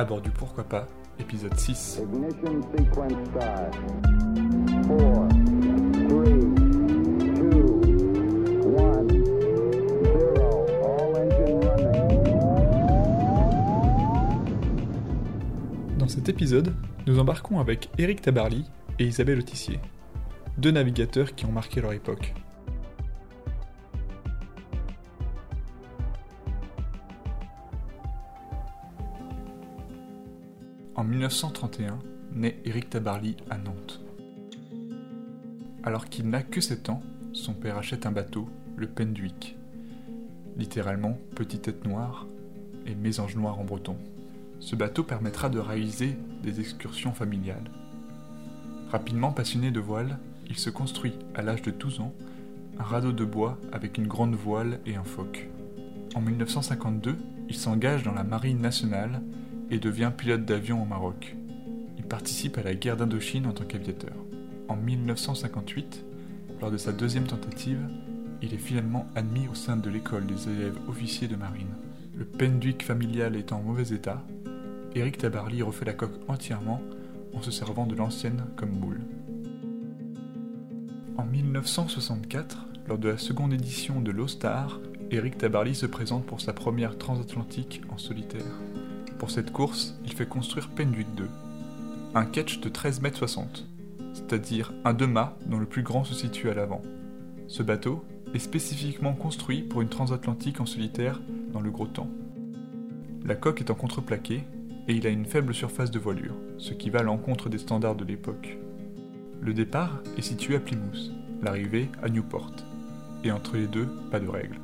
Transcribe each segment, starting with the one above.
À bord du Pourquoi pas, épisode 6. Ignition sequence start. Four, three, two, one, zero. All engine running. Dans cet épisode, nous embarquons avec Éric Tabarly et Isabelle Autissier, deux navigateurs qui ont marqué leur époque. 1931, naît Éric Tabarly à Nantes. Alors qu'il n'a que 7 ans, son père achète un bateau, le Penduic. Littéralement, petite tête noire et mésange noir en breton. Ce bateau permettra de réaliser des excursions familiales. Rapidement passionné de voile, il se construit, à l'âge de 12 ans, un radeau de bois avec une grande voile et un foc. En 1952, il s'engage dans la marine nationale et devient pilote d'avion au Maroc. Il participe à la guerre d'Indochine en tant qu'aviateur. En 1958, lors de sa deuxième tentative, il est finalement admis au sein de l'école des élèves officiers de marine. Le Penduic familial étant en mauvais état, Éric Tabarly refait la coque entièrement en se servant de l'ancienne comme moule. En 1964, lors de la seconde édition de l'O-Star, Éric Tabarly se présente pour sa première transatlantique en solitaire. Pour cette course, il fait construire Penduic 2, un ketch de 13 mètres 60, c'est-à-dire un deux-mâts dont le plus grand se situe à l'avant. Ce bateau est spécifiquement construit pour une transatlantique en solitaire dans le gros temps. La coque est en contreplaqué et il a une faible surface de voilure, ce qui va à l'encontre des standards de l'époque. Le départ est situé à Plymouth, l'arrivée à Newport, et entre les deux, pas de règle.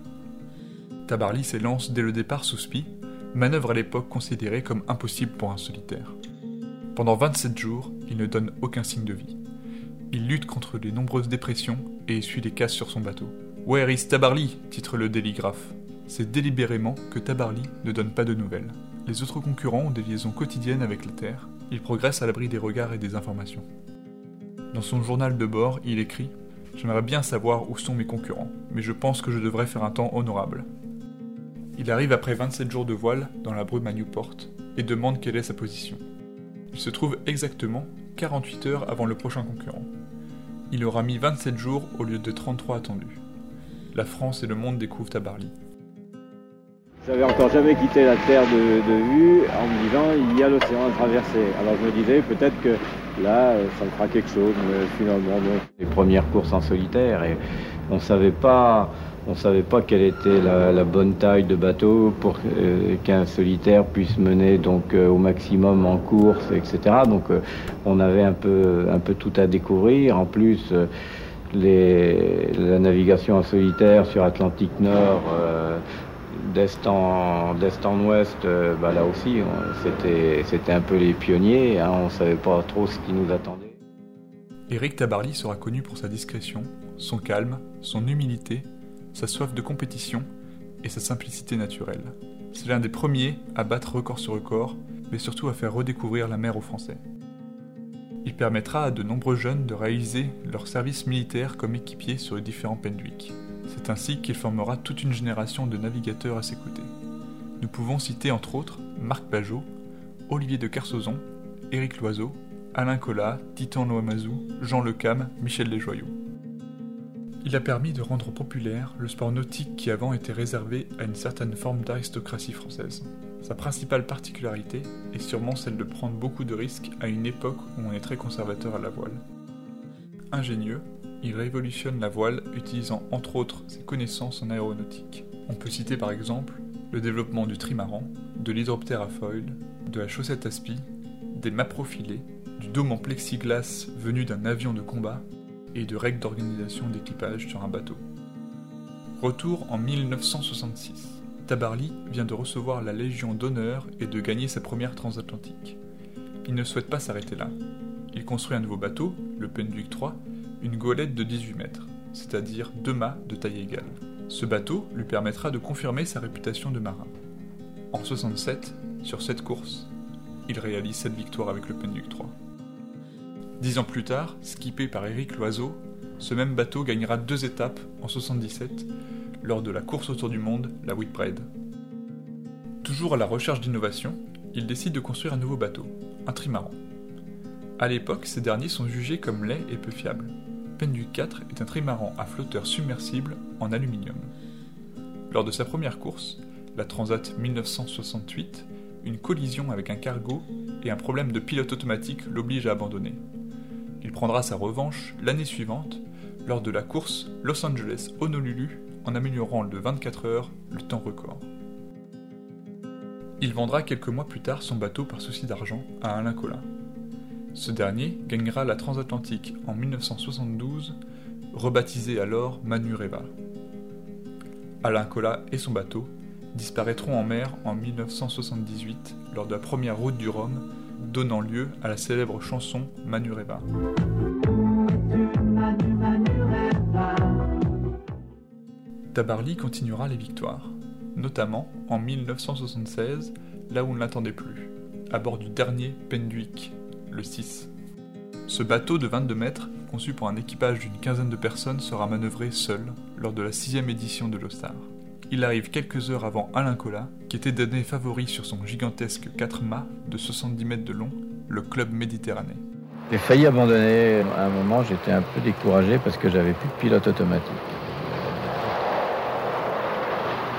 Tabarly s'élance dès le départ sous spi, manœuvre à l'époque considérée comme impossible pour un solitaire. Pendant 27 jours, il ne donne aucun signe de vie. Il lutte contre les nombreuses dépressions et essuie les casses sur son bateau. Where is Tabarly? titre le déligraphe. C'est délibérément que Tabarly ne donne pas de nouvelles. Les autres concurrents ont des liaisons quotidiennes avec la Terre. Il progresse à l'abri des regards et des informations. Dans son journal de bord, il écrit J'aimerais bien savoir où sont mes concurrents, mais je pense que je devrais faire un temps honorable. Il arrive après 27 jours de voile dans la brume à Newport et demande quelle est sa position. Il se trouve exactement 48 heures avant le prochain concurrent. Il aura mis 27 jours au lieu de 33 attendus. La France et le monde découvrent Tabarly. J'avais encore jamais quitté la terre de, de vue en me disant il y a l'océan à traverser. Alors je me disais peut-être que là euh, ça me fera quelque chose, mais finalement non. Les premières courses en solitaire et on savait pas, on savait pas quelle était la, bonne taille de bateau pour euh, qu'un solitaire puisse mener donc euh, au maximum en course, etc. Donc euh, on avait un peu, un peu tout à découvrir. En plus. la navigation en solitaire sur Atlantique Nord, d'est en, en ouest, bah là aussi, c'était, un peu les pionniers, hein, on savait pas trop ce qui nous attendait. Éric Tabarly sera connu pour sa discrétion, son calme, son humilité, sa soif de compétition et sa simplicité naturelle. C'est l'un des premiers à battre record sur record, mais surtout à faire redécouvrir la mer aux Français. Il permettra à de nombreux jeunes de réaliser leur service militaire comme équipiers sur les différents Penduic. C'est ainsi qu'il formera toute une génération de navigateurs à ses côtés. Nous pouvons citer entre autres Marc Pajot, Olivier de Kersauzon, Éric Loiseau, Alain Collat, Titan Loamazou, Jean Lecam, Michel Desjoyaux. Il a permis de rendre populaire le sport nautique qui avant était réservé à une certaine forme d'aristocratie française. Sa principale particularité est sûrement celle de prendre beaucoup de risques à une époque où on est très conservateur à la voile. Ingénieux, il révolutionne la voile utilisant entre autres ses connaissances en aéronautique. On peut citer par exemple le développement du trimaran, de l'hydroptère à foil, de la chaussette à spi, des mâts profilés, du dôme en plexiglas venu d'un avion de combat et de règles d'organisation d'équipage sur un bateau. Retour en 1966. Tabarly vient de recevoir la Légion d'honneur et de gagner sa première transatlantique. Il ne souhaite pas s'arrêter là. Il construit un nouveau bateau, le Penduic 3, une golette de 18 mètres, c'est-à-dire deux mâts de taille égale. Ce bateau lui permettra de confirmer sa réputation de marin. En 67, sur cette course, il réalise cette victoire avec le Penduic 3. Dix ans plus tard, skippé par Éric Loiseau, ce même bateau gagnera deux étapes en 77 lors de la course autour du monde, la Whitbread. Toujours à la recherche d'innovation, il décide de construire un nouveau bateau, un trimaran. À l'époque, ces derniers sont jugés comme laids et peu fiables. Penduic 4 est un trimaran à flotteur submersible en aluminium. Lors de sa première course, la Transat 1968, une collision avec un cargo et un problème de pilote automatique l'oblige à abandonner. Il prendra sa revanche l'année suivante lors de la course Los Angeles-Honolulu en améliorant de 24 heures le temps record. Il vendra quelques mois plus tard son bateau par souci d'argent à Alain Collin. Ce dernier gagnera la transatlantique en 1972, rebaptisée alors Manureva. Alain Collat et son bateau disparaîtront en mer en 1978 lors de la première route du Rhum, donnant lieu à la célèbre chanson Manureva. Tabarly continuera les victoires, notamment en 1976, là où on ne l'attendait plus, à bord du dernier Penduic, le 6. Ce bateau de 22 mètres, conçu pour un équipage d'une quinzaine de personnes, sera manœuvré seul lors de la sixième édition de l'Ostar. Il arrive quelques heures avant Alain Collat, qui était donné favori sur son gigantesque 4 mâts de 70 mètres de long, le Club Méditerranée. J'ai failli abandonner. À un moment, j'étais un peu découragé parce que j'avais plus de pilote automatique.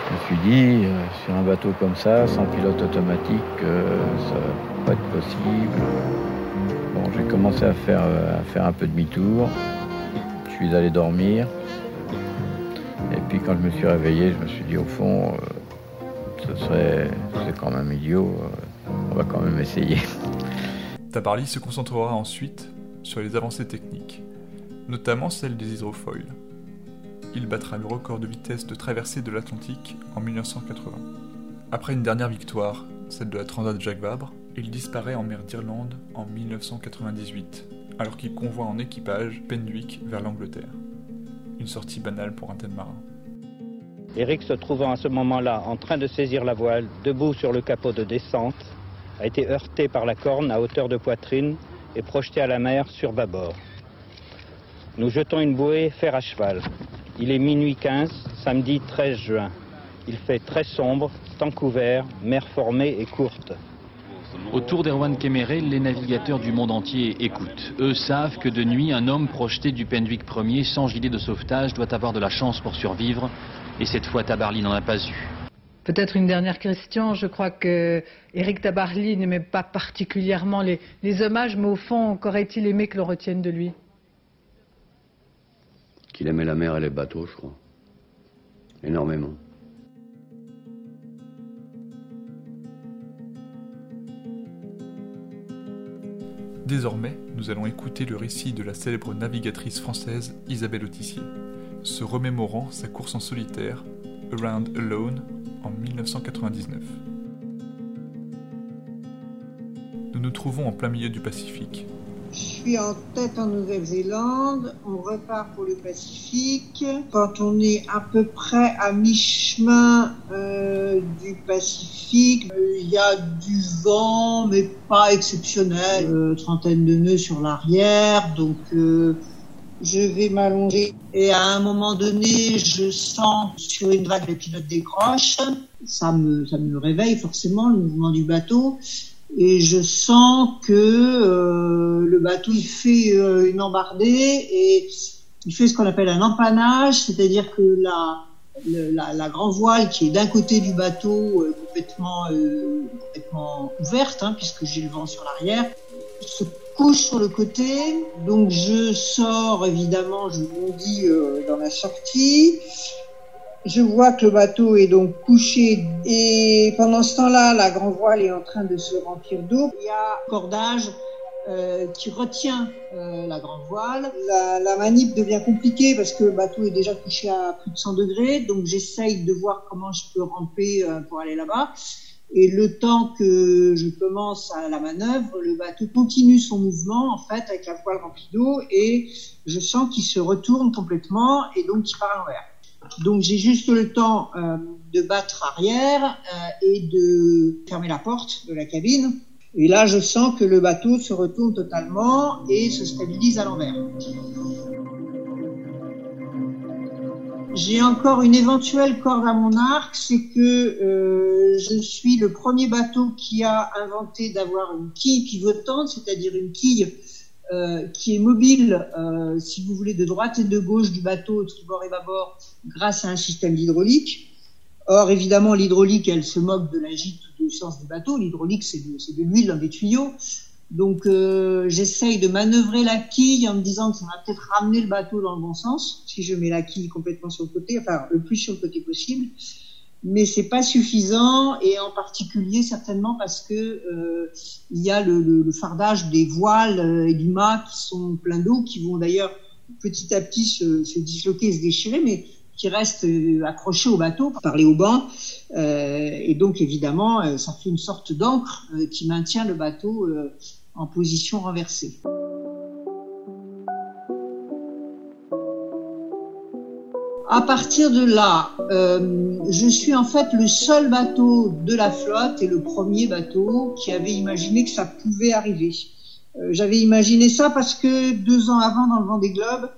Je me suis dit, euh, sur un bateau comme ça, sans pilote automatique, euh, ça va pas être possible. Bon, j'ai commencé à faire, euh, à faire un peu demi-tour. Je suis allé dormir. Puis quand je me suis réveillé, je me suis dit, au fond, euh, ce serait quand même idiot. euh, on va quand même essayer. Tabarly se concentrera ensuite sur les avancées techniques, notamment celle des hydrofoils. Il battra le record de vitesse de traversée de l'Atlantique en 1980. Après une dernière victoire, celle de la Transat Jacques Vabre, il disparaît en mer d'Irlande en 1998, alors qu'il convoie en équipage Penduic vers l'Angleterre. Une sortie banale pour un tel marin. Eric, se trouvant à ce moment-là en train de saisir la voile, debout sur le capot de descente, a été heurté par la corne à hauteur de poitrine et projeté à la mer sur bâbord. Nous jetons une bouée fer à cheval. Il est minuit 15, samedi 13 juin. Il fait très sombre, temps couvert, mer formée et courte. Autour d'Erwan Kéméré, les navigateurs du monde entier écoutent. Eux savent que de nuit, un homme projeté du Penduic Ier sans gilet de sauvetage doit avoir de la chance pour survivre. Et cette fois, Tabarly n'en a pas eu. Peut-être une dernière question. Je crois que Eric Tabarly n'aimait pas particulièrement les, les hommages, mais au fond, qu'aurait-il aimé que l'on retienne de lui? Qu'il aimait la mer et les bateaux, je crois. Énormément. Désormais, nous allons écouter le récit de la célèbre navigatrice française Isabelle Autissier, se remémorant sa course en solitaire, Around Alone, en 1999. Nous nous trouvons en plein milieu du Pacifique. Je suis en tête en Nouvelle-Zélande, on repart pour le Pacifique. Quand on est à peu près à mi-chemin euh, du Pacifique, euh, il y a du vent, mais pas exceptionnel. Euh, trentaine de nœuds sur l'arrière, donc je vais m'allonger. Et à un moment donné, je sens sur une vague le pilote décroche. Ça me, ça me réveille forcément, le mouvement du bateau et je sens que euh, le bateau il fait euh, une embardée et il fait ce qu'on appelle un empannage, c'est-à-dire que la, la, la grand voile qui est d'un côté du bateau euh, complètement, euh, complètement ouverte, hein, puisque j'ai le vent sur l'arrière, se couche sur le côté. Donc je sors évidemment, je bondis euh, dans la sortie. Je vois que le bateau est donc couché et pendant ce temps-là, la grand voile est en train de se remplir d'eau. Il y a un cordage euh, qui retient euh, la grande voile. La, la manip devient compliquée parce que le bateau est déjà couché à plus de 100 degrés, donc j'essaye de voir comment je peux ramper euh, pour aller là-bas. Et le temps que je commence à la manœuvre, le bateau continue son mouvement en fait avec la voile remplie d'eau et je sens qu'il se retourne complètement et donc il part à l'envers. Donc j'ai juste le temps euh, de battre arrière euh, et de fermer la porte de la cabine. Et là, je sens que le bateau se retourne totalement et se stabilise à l'envers. J'ai encore une éventuelle corde à mon arc, c'est que euh, je suis le premier bateau qui a inventé d'avoir une quille pivotante, c'est-à-dire une quille euh, qui est mobile, euh, si vous voulez, de droite et de gauche du bateau, tribord et bâbord, grâce à un système d'hydraulique. Or, évidemment, l'hydraulique, elle se moque de la gîte du sens du bateau. L'hydraulique, c'est de l'huile dans des tuyaux. Donc, euh, j'essaye de manœuvrer la quille en me disant que ça va peut-être ramener le bateau dans le bon sens, si je mets la quille complètement sur le côté, enfin, le plus sur le côté possible. Mais c'est pas suffisant, et en particulier certainement parce que euh, il y a le, le- le fardage des voiles euh, et du mât qui sont pleins d'eau, qui vont d'ailleurs petit à petit se, se disloquer se déchirer, mais qui restent euh, accrochés au bateau par les haubans. Euh, et donc évidemment, euh, ça fait une sorte d'encre qui maintient le bateau en position renversée. À partir de là, euh, je suis en fait le seul bateau de la flotte et le premier bateau qui avait imaginé que ça pouvait arriver. Euh, J'avais imaginé ça parce que deux ans avant, dans le Vendée Globe,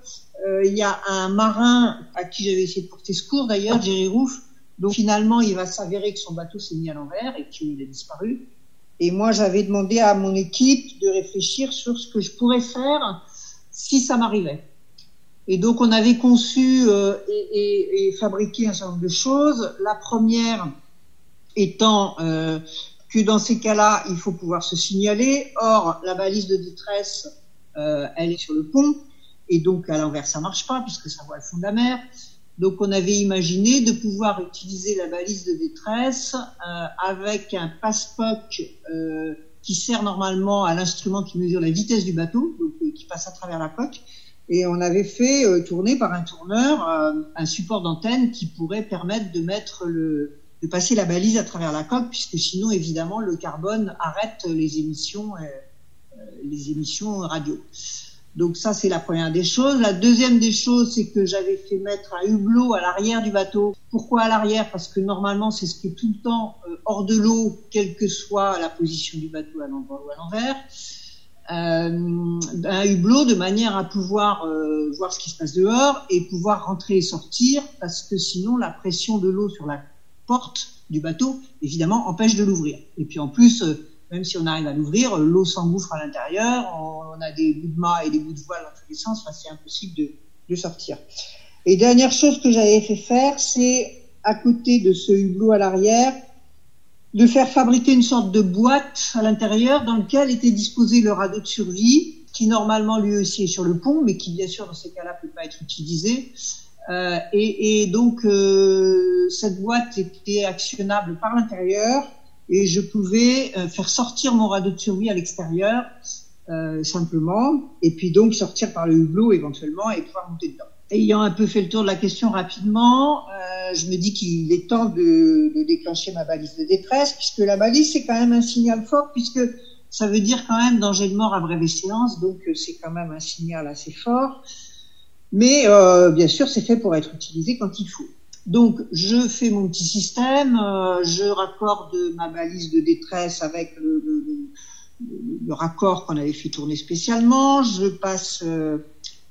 euh, il y a un marin à qui j'avais essayé de porter secours d'ailleurs, Jerry Roof. Donc finalement, il va s'avérer que son bateau s'est mis à l'envers et qu'il a disparu. Et moi, j'avais demandé à mon équipe de réfléchir sur ce que je pourrais faire si ça m'arrivait. Et donc, on avait conçu euh, et, fabriqué un certain nombre de choses. La première étant euh, que dans ces cas-là, il faut pouvoir se signaler. Or, la balise de détresse, euh, elle est sur le pont. Et donc, à l'envers, ça marche pas puisque ça voit le fond de la mer. Donc, on avait imaginé de pouvoir utiliser la balise de détresse euh, avec un passe-poc euh, qui sert normalement à l'instrument qui mesure la vitesse du bateau, donc euh, qui passe à travers la coque. Et on avait fait tourner par un tourneur un support d'antenne qui pourrait permettre de mettre le, de passer la balise à travers la coque, puisque sinon, évidemment, le carbone arrête les émissions, les émissions radio. Donc ça, c'est la première des choses. La deuxième des choses, c'est que j'avais fait mettre un hublot à l'arrière du bateau. Pourquoi à l'arrière? Parce que normalement, c'est ce qui est tout le temps euh, hors de l'eau, quelle que soit la position du bateau à l'endroit ou à l'envers. Euh, un hublot de manière à pouvoir euh, voir ce qui se passe dehors et pouvoir rentrer et sortir, parce que sinon, la pression de l'eau sur la porte du bateau, évidemment, empêche de l'ouvrir. Et puis en plus, même si on arrive à l'ouvrir, l'eau s'engouffre à l'intérieur, on, a des bouts de mât et des bouts de voile dans tous les sens, enfin, c'est impossible de, sortir. Et dernière chose que j'avais fait faire, c'est à côté de ce hublot à l'arrière, de faire fabriquer une sorte de boîte à l'intérieur dans lequel était disposé le radeau de survie, qui normalement lui aussi est sur le pont, mais qui bien sûr dans ces cas-là peut pas être utilisé. Euh, et, et donc euh, cette boîte était actionnable par l'intérieur et je pouvais euh, faire sortir mon radeau de survie à l'extérieur euh, simplement, et puis donc sortir par le hublot éventuellement et pouvoir monter dedans. Ayant un peu fait le tour de la question rapidement, euh, je me dis qu'il est temps de, de déclencher ma balise de détresse, puisque la balise c'est quand même un signal fort, puisque ça veut dire quand même danger de mort à brève échéance, donc euh, c'est quand même un signal assez fort. Mais euh, bien sûr, c'est fait pour être utilisé quand il faut. Donc, je fais mon petit système, euh, je raccorde ma balise de détresse avec le, raccord qu'on avait fait tourner spécialement. Je passe euh,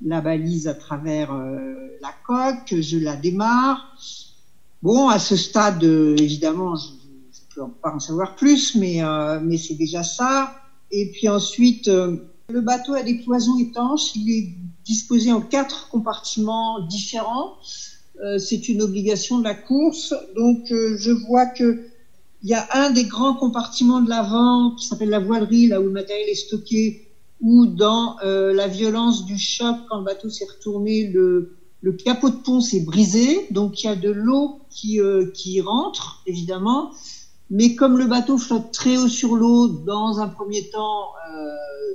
la balise à travers euh, la coque, je la démarre. Bon, à ce stade, évidemment, je ne peux pas en savoir plus, mais, mais c'est déjà ça. Et puis ensuite, le bateau a des cloisons étanches. Il est disposé en quatre compartiments différents. Euh, c'est une obligation de la course. Donc, euh, je vois que il y a un des grands compartiments de l'avant qui s'appelle la voilerie, là où le matériel est stocké, où dans euh, la violence du choc, quand le bateau s'est retourné, le, capot de pont s'est brisé. Donc, il y a de l'eau qui, qui rentre, évidemment. Mais comme le bateau flotte très haut sur l'eau, dans un premier temps,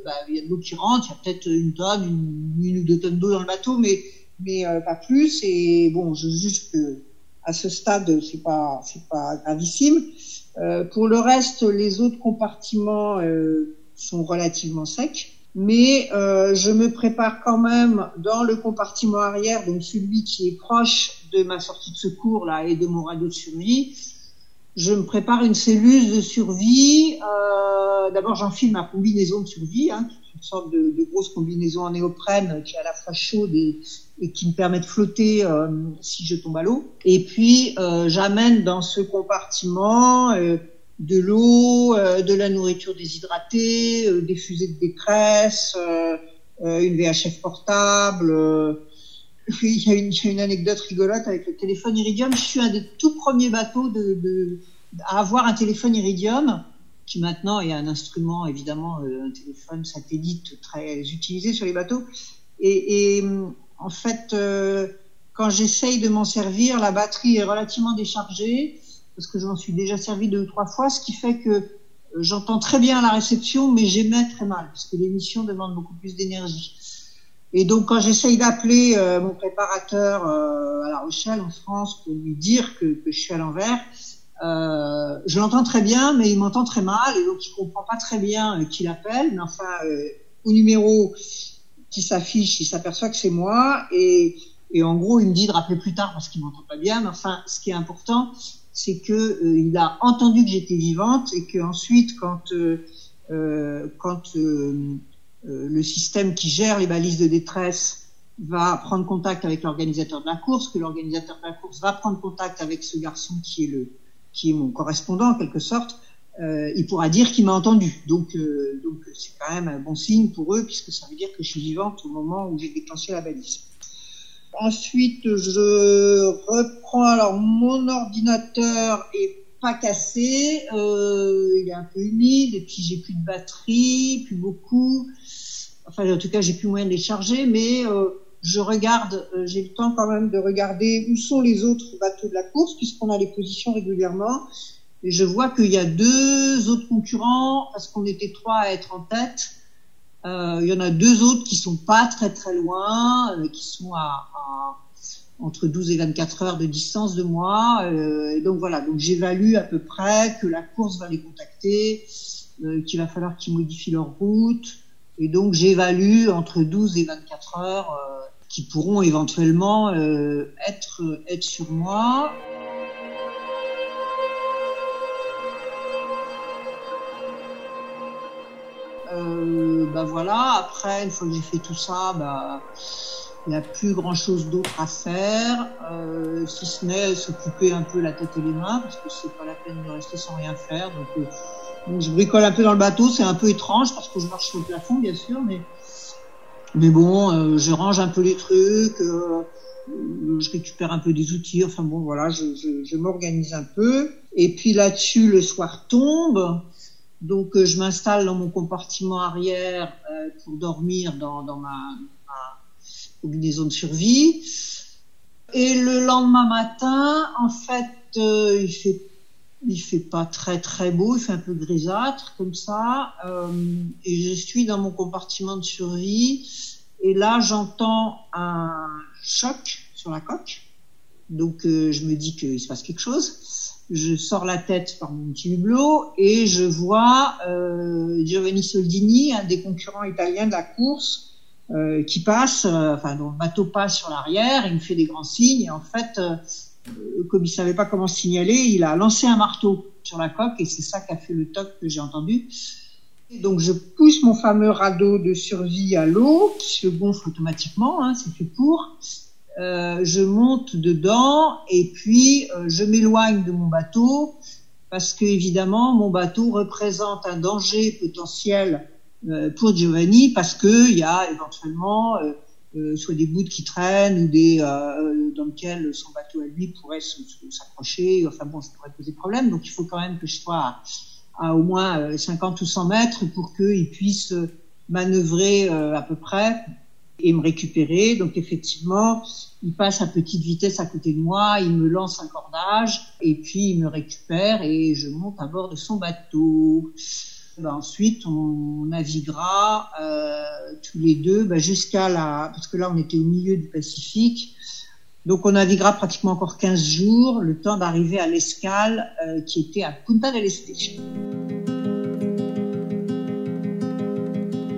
bah, il y a de l'eau qui rentre, il y a peut-être une tonne, une, une ou deux tonnes d'eau dans le bateau, mais, mais euh, pas plus. Et bon, je juge que à ce stade, c'est pas, c'est pas gravissime. Euh, pour le reste, les autres compartiments euh, sont relativement secs. Mais je me prépare quand même dans le compartiment arrière, donc celui qui est proche de ma sortie de secours là et de mon radeau de survie, je me prépare une cellule de survie. D'abord, j'enfile ma combinaison de survie, hein, une sorte de, de, grosse combinaison en néoprène qui est à la fois chaude et, qui me permet de flotter euh, si je tombe à l'eau. Et puis, euh, j'amène dans ce compartiment euh, de l'eau, de la nourriture déshydratée, des fusées de détresse, une VHF portable. il, y a une, anecdote rigolote avec le téléphone Iridium. Je suis un des tout premiers bateaux de, à avoir un téléphone Iridium qui maintenant est un instrument, évidemment, un téléphone satellite très utilisé sur les bateaux. Et, et en fait, euh, quand j'essaye de m'en servir, la batterie est relativement déchargée, parce que je m'en suis déjà servi deux ou trois fois, ce qui fait que euh, j'entends très bien la réception, mais j'émets très mal, parce que l'émission demande beaucoup plus d'énergie. Et donc, quand j'essaye d'appeler euh, mon préparateur euh, à La Rochelle, en France, pour lui dire que, que je suis à l'envers, euh, je l'entends très bien, mais il m'entend très mal, et donc il comprend pas très bien euh, qui l'appelle. Mais enfin, au numéro qui s'affiche, il s'aperçoit que c'est moi, et, en gros, il me dit de rappeler plus tard parce qu'il m'entend pas bien. Mais enfin, ce qui est important, c'est que euh, il a entendu que j'étais vivante et que ensuite, quand euh, quand euh, le système qui gère les balises de détresse va prendre contact avec l'organisateur de la course, que l'organisateur de la course va prendre contact avec ce garçon qui est le qui est mon correspondant en quelque sorte, euh, il pourra dire qu'il m'a entendu. Donc, euh, donc c'est quand même un bon signe pour eux puisque ça veut dire que je suis vivante au moment où j'ai déclenché la balise. Ensuite, je reprends. Alors, mon ordinateur est pas cassé, euh, il est un peu humide et puis j'ai plus de batterie, plus beaucoup. Enfin, en tout cas, j'ai plus moyen de les charger, mais euh, je regarde, euh, j'ai le temps quand même de regarder où sont les autres bateaux de la course puisqu'on a les positions régulièrement. Et je vois qu'il y a deux autres concurrents parce qu'on était trois à être en tête. Euh, il y en a deux autres qui sont pas très très loin, euh, qui sont à, à, entre 12 et 24 heures de distance de moi. Euh, donc voilà, donc j'évalue à peu près que la course va les contacter, euh, qu'il va falloir qu'ils modifient leur route. Et donc j'évalue entre 12 et 24 heures euh, qui pourront éventuellement euh, être, être sur moi. Euh, bah voilà, après, une fois que j'ai fait tout ça, bah, il n'y a plus grand chose d'autre à faire, euh, si ce n'est s'occuper un peu la tête et les mains, parce que c'est pas la peine de rester sans rien faire. Donc, euh, je bricole un peu dans le bateau, c'est un peu étrange parce que je marche sur le plafond, bien sûr, mais, mais bon, euh, je range un peu les trucs, euh, je récupère un peu des outils, enfin bon, voilà, je, je, je m'organise un peu. Et puis là-dessus, le soir tombe. Donc euh, je m'installe dans mon compartiment arrière euh, pour dormir dans, dans ma, ma, combinaison de survie. Et le lendemain matin, en fait, euh, il fait il fait pas très très beau, il fait un peu grisâtre comme ça. Euh, et je suis dans mon compartiment de survie. Et là, j'entends un choc sur la coque. Donc je me dis qu'il se passe quelque chose je sors la tête par mon petit hublot et je vois euh, Giovanni Soldini, un des concurrents italiens de la course, euh, qui passe, euh, enfin dont le bateau passe sur l'arrière, il me fait des grands signes et en fait, euh, comme il savait pas comment signaler, il a lancé un marteau sur la coque et c'est ça qui a fait le toc que j'ai entendu. Et donc je pousse mon fameux radeau de survie à l'eau qui se gonfle automatiquement, hein, c'est fait pour. Euh, je monte dedans et puis euh, je m'éloigne de mon bateau parce que évidemment mon bateut représente un danger potentiel euh, pour Giovanni parce que il y a éventuellement soit des bouts qui traînent ou des dans lesquels son bateau à lui pourrait s'approcher. Enfin bon, ça pourrait poser problème. Donc il faut quand même que je sois à, à au moins 50 ou 100 mètres pour qu'il puisse manœuvrer à peu près et me récupérer. Donc effectivement, il passe à petite vitesse à côté de moi, il me lance un cordage et puis il me récupère et je monte à bord de son bateau. Ben ensuite, on naviguera euh, tous les deux ben jusqu'à la... Parce que là, on était au milieu du Pacifique. Donc, on naviguera pratiquement encore 15 jours, le temps d'arriver à l'escale euh, qui était à Punta del Este.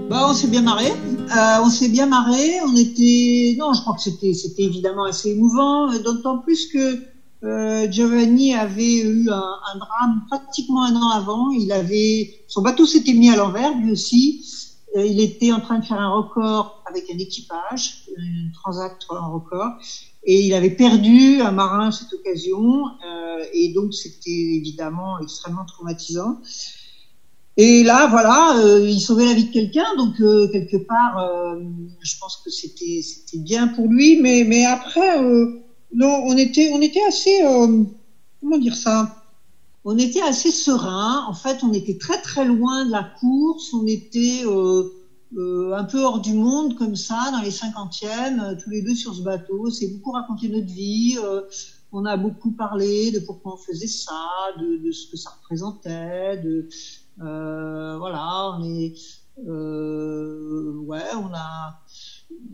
Bah, on s'est bien marré. Euh, on s'est bien marré. On était, non, je crois que c'était, c'était évidemment assez émouvant, d'autant plus que euh, Giovanni avait eu un, drame pratiquement un an avant. Il avait son bateau s'était mis à l'envers lui aussi. Euh, il était en train de faire un record avec un équipage, un transat en record, et il avait perdu un marin à cette occasion. Euh, et donc c'était évidemment extrêmement traumatisant. Et là, voilà, euh, il sauvait la vie de quelqu'un, donc quelque part, je pense que c'était bien pour lui. Mais après, non, on était on était assez comment dire ça? On était assez serein. En fait, on était très très loin de la course. On était un peu hors du monde comme ça, dans les cinquantièmes, tous les deux sur ce bateau. C'est beaucoup raconté notre vie. on a beaucoup parlé de pourquoi on faisait ça, de, ce que ça représentait, de euh, voilà, on est, euh, ouais, on a,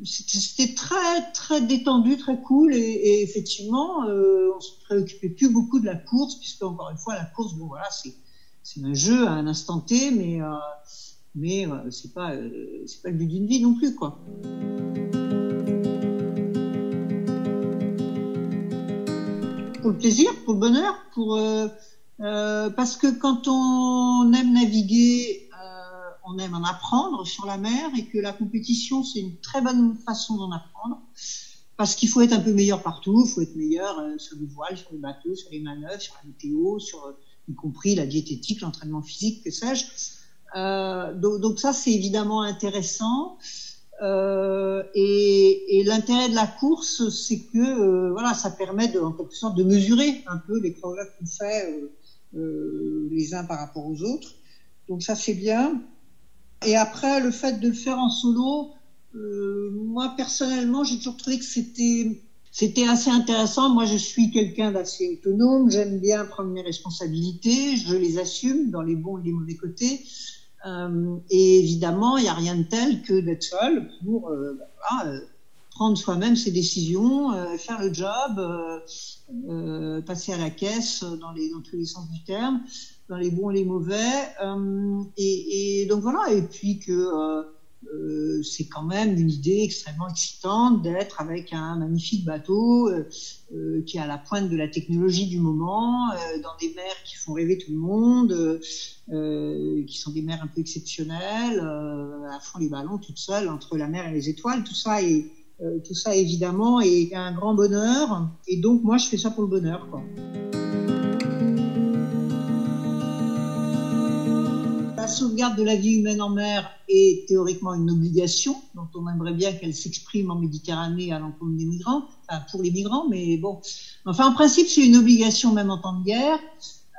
c'était très très détendu, très cool et, effectivement, euh, on se préoccupait plus beaucoup de la course puisque encore une fois la course, bon voilà, c'est un jeu à un instant T, mais euh, mais euh, c'est pas euh, c'est pas le but d'une vie non plus quoi. Pour le plaisir, pour le bonheur, pour euh, parce que quand on aime naviguer, on aime en apprendre sur la mer et que la compétition, c'est une très bonne façon d'en apprendre. Parce qu'il faut être un peu meilleur partout, il faut être meilleur euh, sur les voiles, sur les bateaux, sur les manœuvres, sur la météo, sur euh, y compris la diététique, l'entraînement physique, que sais-je. Euh, donc, ça, c'est évidemment intéressant. et, l'intérêt de la course, c'est que voilà, ça permet de, en quelque sorte de mesurer un peu les progrès qu'on fait les uns par rapport aux autres. Donc ça c'est bien. Et après le fait de le faire en solo, euh, moi personnellement j'ai toujours trouvé que c'était c'était assez intéressant. Moi je suis quelqu'un d'assez autonome, j'aime bien prendre mes responsabilités, je les assume dans les bons et les mauvais côtés. Euh, et évidemment, il n'y a rien de tel que d'être seul pour euh, voilà, prendre soi-même ses décisions, euh, faire le job, euh, passer à la caisse dans, les, dans tous les sens du terme, dans les bons et les mauvais. Et, et, donc voilà, et puis que euh, c'est quand même une idée extrêmement excitante d'être avec un magnifique bateau euh, qui est à la pointe de la technologie du moment, euh, dans des mers qui font rêver tout le monde, qui sont des mers un peu exceptionnelles, à fond les ballons toute seule entre la mer et les étoiles, tout ça est euh, tout ça évidemment est un grand bonheur. Et donc moi je fais ça pour le bonheur. Quoi. La sauvegarde de la vie humaine en mer est théoriquement une obligation, dont on aimerait bien qu'elle s'exprime en Méditerranée à l'encontre des migrants, enfin pour les migrants, mais bon. Enfin, en principe, c'est une obligation même en temps de guerre.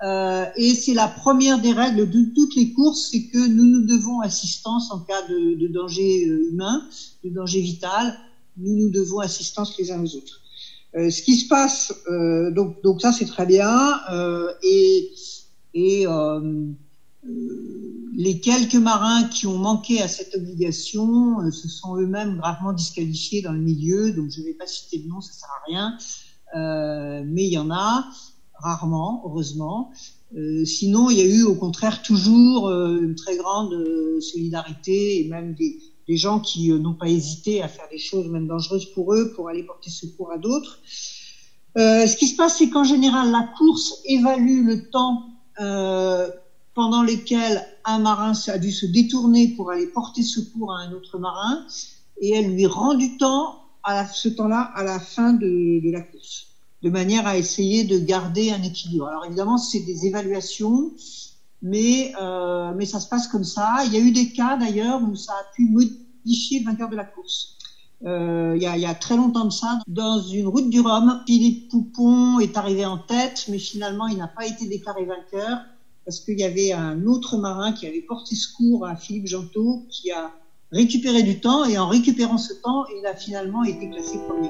Euh, et c'est la première des règles de toutes les courses, c'est que nous nous devons assistance en cas de, danger euh, humain, de danger vital, nous nous devons assistance les uns aux autres. Euh, ce qui se passe, donc, donc ça c'est très bien, et, et les quelques marins qui ont manqué à cette obligation euh, se sont eux-mêmes gravement disqualifiés dans le milieu, donc je ne vais pas citer de nom, ça sert à rien, mais il y en a, rarement, heureusement. sinon, il y a eu au contraire toujours une très grande solidarité et même des, des gens qui euh, n'ont pas hésité à faire des choses même dangereuses pour eux pour aller porter secours à d'autres. Euh, ce qui se passe, c'est qu'en général, la course évalue le temps euh, pendant lequel un marin a dû se détourner pour aller porter secours à un autre marin, et elle lui rend du temps à la, ce temps-là à la fin de, de, la course, de manière à essayer de garder un équilibre. Alors évidemment, c'est des évaluations mais, euh, mais ça se passe comme ça. Il y a eu des cas d'ailleurs où ça a pu modifier le vainqueur de la course. Euh, il, y a, il y a très longtemps de ça, dans une route du Rhum, Philippe Poupon est arrivé en tête, mais finalement il n'a pas été déclaré vainqueur parce qu'il y avait un autre marin qui avait porté secours à Philippe Gentot qui a récupéré du temps et en récupérant ce temps, il a finalement été classé premier.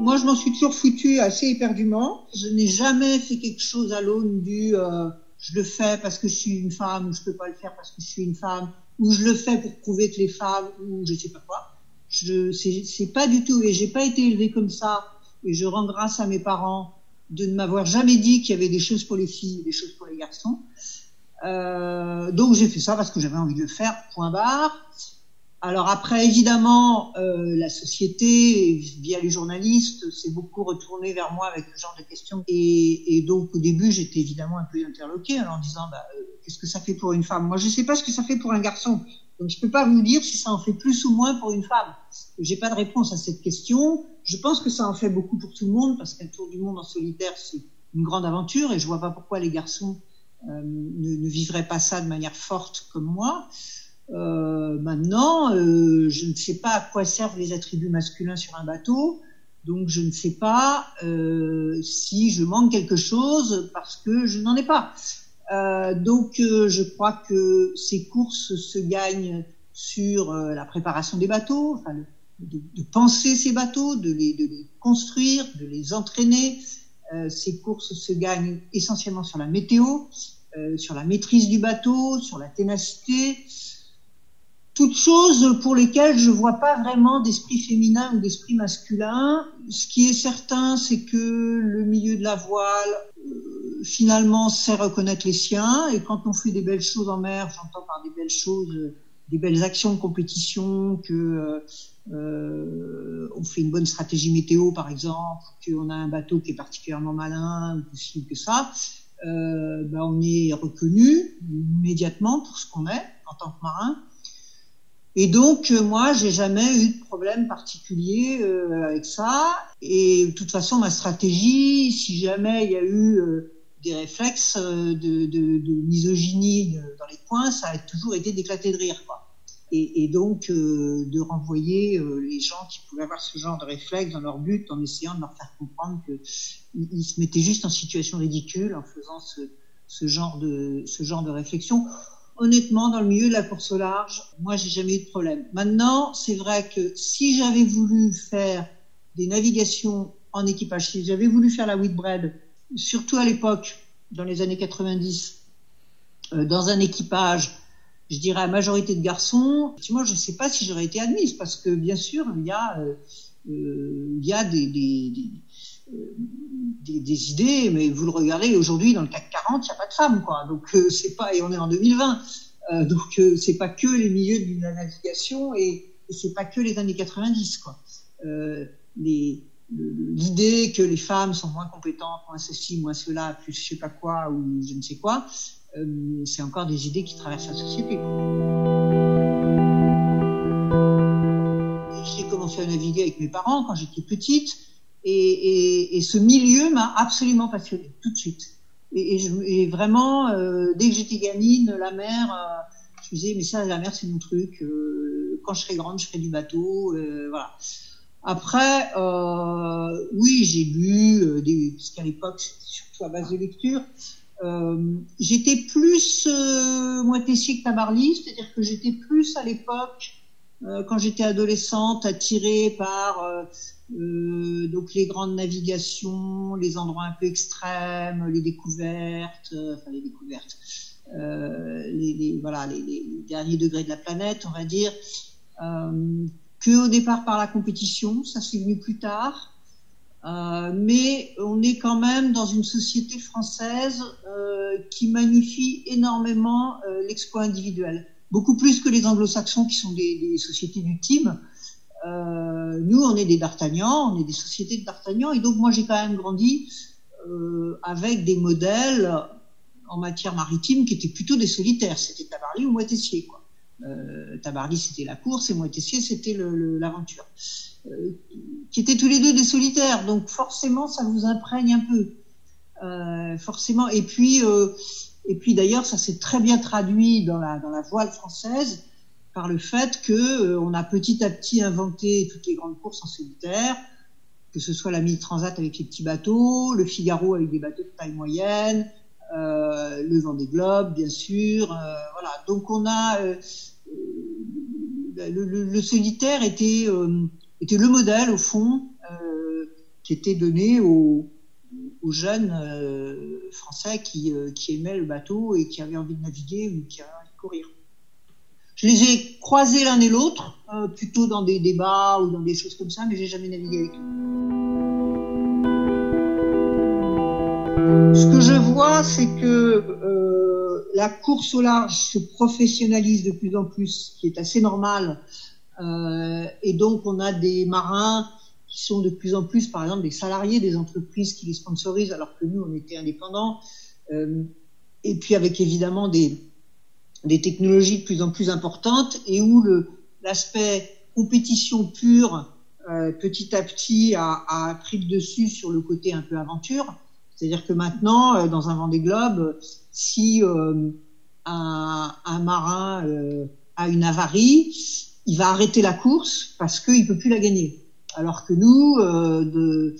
Moi, je m'en suis toujours foutu assez éperdument. Je n'ai jamais fait quelque chose à l'aune du euh, je le fais parce que je suis une femme ou je peux pas le faire parce que je suis une femme ou je le fais pour prouver que les femmes ou je sais pas quoi. Je c'est pas du tout et j'ai pas été élevée comme ça et je rends grâce à mes parents de ne m'avoir jamais dit qu'il y avait des choses pour les filles, des choses pour les garçons. Euh, donc j'ai fait ça parce que j'avais envie de le faire. Point barre. Alors après, évidemment, euh, la société, via les journalistes, s'est beaucoup retournée vers moi avec ce genre de questions. Et, et donc au début, j'étais évidemment un peu interloquée en disant, bah, euh, qu'est-ce que ça fait pour une femme? Moi, je ne sais pas ce que ça fait pour un garçon. Donc je peux pas vous dire si ça en fait plus ou moins pour une femme. J'ai pas de réponse à cette question. Je pense que ça en fait beaucoup pour tout le monde parce qu'un tour du monde en solitaire, c'est une grande aventure et je vois pas pourquoi les garçons euh, ne, ne, vivraient pas ça de manière forte comme moi. Euh, maintenant, euh, je ne sais pas à quoi servent les attributs masculins sur un bateau, donc je ne sais pas euh, si je manque quelque chose parce que je n'en ai pas. Euh, donc euh, je crois que ces courses se gagnent sur la préparation des bateaux, de, penser ces bateaux, de les, de construire, de les entraîner. ces courses se gagnent essentiellement sur la météo, sur la maîtrise du bateau, sur la ténacité toutes choses pour lesquelles je vois pas vraiment d'esprit féminin ou d'esprit masculin. Ce qui est certain, c'est que le milieu de la voile, euh, finalement, sait reconnaître les siens. Et quand on fait des belles choses en mer, j'entends par des belles choses, euh, des belles actions de compétition, que euh, euh, on fait une bonne stratégie météo, par exemple, qu'on a un bateau qui est particulièrement malin, ou que ça, euh, ben on est reconnu immédiatement pour ce qu'on est en tant que marin. Et donc, moi, j'ai jamais eu de problème particulier avec ça. Et de toute façon, ma stratégie, si jamais il y a eu des réflexes euh, de, misogynie dans les coins, ça a toujours été d'éclater de rire. Et, donc, euh, de renvoyer les gens qui pouvaient avoir ce genre de réflexe dans leur but en essayant de leur faire comprendre qu'ils ils se mettaient juste en situation ridicule en faisant ce, ce, genre, de, ce genre de réflexion honnêtement, dans le milieu de la course au large, moi, j'ai jamais eu de problème. Maintenant, c'est vrai que si j'avais voulu faire des navigations en équipage, si j'avais voulu faire la Whitbread, surtout à l'époque, dans les années 90, euh, dans un équipage, je dirais à majorité de garçons, moi, je ne sais pas si j'aurais été admise, parce que bien sûr, il y a, des, idées, mais vous le regardez aujourd'hui dans le CAC 40, il n'y a pas de femmes, quoi. Donc euh, c'est pas, et on est en 2020, euh, donc euh, c'est pas que les milieux de la navigation et, et c'est pas que les années 90, quoi. Les, l'idée que les femmes sont moins compétentes, moins ceci, moins cela, plus je sais pas quoi ou je ne sais quoi, euh, c'est encore des idées qui traversent la société. J'ai commencé à naviguer avec mes parents quand j'étais petite. Et, ce milieu m'a absolument passionné tout de suite. Et, vraiment, euh, dès que j'étais gamine, la mer, euh, je me disais, mais ça, la mer, c'est mon truc. Quand je serai grande, je ferai du bateau. voilà. Après, euh, oui, j'ai lu, euh, parce qu'à l'époque, c'était surtout à base de lecture. Euh, j'étais plus euh, moi Tessier que c'est-à-dire que j'étais plus à l'époque, quand j'étais adolescente, attirée par donc les grandes navigations, les endroits un peu extrêmes, les découvertes, enfin les découvertes, les, voilà les, derniers degrés de la planète, on va dire, que au départ par la compétition, ça c'est venu plus tard. Euh, mais on est quand même dans une société française euh, qui magnifie énormément euh, l'exploit individuel, beaucoup plus que les anglo-saxons qui sont des, des, sociétés du team. nous, on est des d'Artagnan, on est des sociétés de d'Artagnan, et donc moi j'ai quand même grandi avec des modèles en matière maritime qui étaient plutôt des solitaires. C'était Tabarly ou Moitessier, quoi. Tabarly c'était la course et Moitessier c'était l'aventure. Euh, qui étaient tous les deux des solitaires, donc forcément ça vous imprègne un peu, euh, forcément. Et puis, euh, et puis d'ailleurs ça s'est très bien traduit dans la dans la voile française par le fait que euh, on a petit à petit inventé toutes les grandes courses en solitaire, que ce soit la Mille Transat avec les petits bateaux, le Figaro avec des bateaux de taille moyenne, euh, le Vendée Globe bien sûr, voilà. Donc on a le, le, le, solitaire était était le modèle, au fond, euh, qui était donné aux, jeunes euh, Français qui, euh, qui, aimaient le bateau et qui avaient envie de naviguer ou qui avaient envie de courir. Je les ai croisés l'un et l'autre, euh, plutôt dans des débats ou dans des choses comme ça, mais j'ai jamais navigué avec eux. Ce que je vois, c'est que euh, la course au large se professionnalise de plus en plus, ce qui est assez normal Euh, et donc, on a des marins qui sont de plus en plus, par exemple, des salariés des entreprises qui les sponsorisent, alors que nous, on était indépendants. Euh, et puis avec évidemment des, technologies de plus en plus importantes et où l'aspect compétition pure, petit à petit, a, pris le dessus sur le côté un peu aventure. C'est-à-dire que maintenant, euh, dans un Vendée Globe, si euh, un, un, marin euh, a une avarie, il va arrêter la course parce qu'il peut plus la gagner. Alors que nous, euh, de,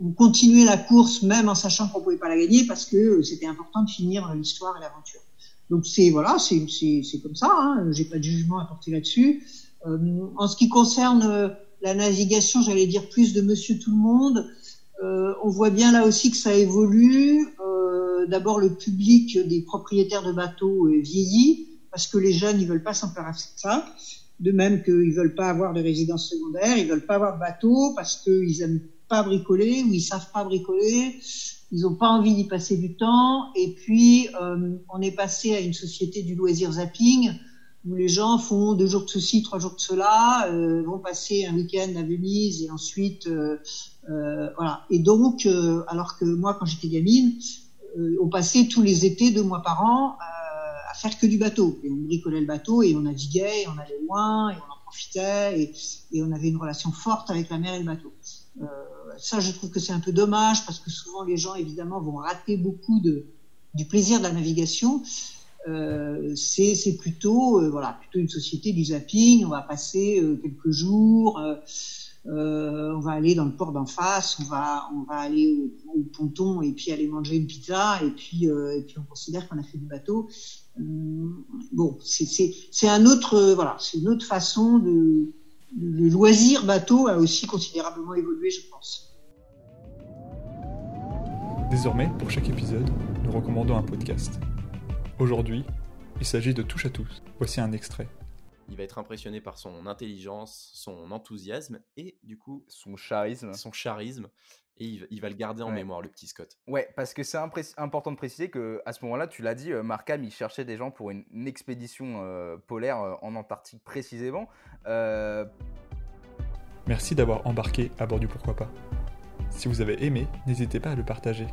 on continuait la course même en sachant qu'on pouvait pas la gagner parce que c'était important de finir l'histoire et l'aventure. Donc c'est voilà, c'est c'est comme ça. Hein, J'ai pas de jugement à porter là-dessus. Euh, en ce qui concerne euh, la navigation, j'allais dire plus de Monsieur Tout le Monde. Euh, on voit bien là aussi que ça évolue. Euh, D'abord, le public des propriétaires de bateaux vieillit parce que les jeunes ils veulent pas s'en faire ça. De même qu'ils veulent pas avoir de résidence secondaire, ils veulent pas avoir de bateau parce qu'ils aiment pas bricoler ou ils savent pas bricoler, ils n'ont pas envie d'y passer du temps. Et puis, euh, on est passé à une société du loisir zapping où les gens font deux jours de ceci, trois jours de cela, euh, vont passer un week-end à Venise et ensuite, euh, voilà. Et donc, alors que moi, quand j'étais gamine, on passait tous les étés, deux mois par an, à faire que du bateau. Et on bricolait le bateau et on naviguait, et on allait loin, et on en profitait, et, et on avait une relation forte avec la mer et le bateau. Euh, ça, je trouve que c'est un peu dommage parce que souvent les gens, évidemment, vont rater beaucoup de, du plaisir de la navigation. Euh, c'est plutôt, euh, voilà, plutôt une société du zapping. On va passer euh, quelques jours, on va aller dans le port d'en face, on va, on va aller au, au, ponton et puis aller manger une pizza et puis, et puis on considère qu'on a fait du bateau. bon, c'est un autre, voilà, c'est une autre façon de le loisir bateau a aussi considérablement évolué, je pense. Désormais, pour chaque épisode, nous recommandons un podcast. Aujourd'hui, il s'agit de Touche à tous. Voici un extrait. Il va être impressionné par son intelligence, son enthousiasme et du coup son charisme. Son charisme et il, il va le garder en Ouais. mémoire, le petit Scott. Ouais, parce que c'est important de préciser que à ce moment-là, tu l'as dit, euh, Markham, il cherchait des gens pour une, une expédition euh, polaire euh, en Antarctique précisément. Euh, Merci d'avoir embarqué à bord du Pourquoi pas. Si vous avez aimé, n'hésitez pas à le partager.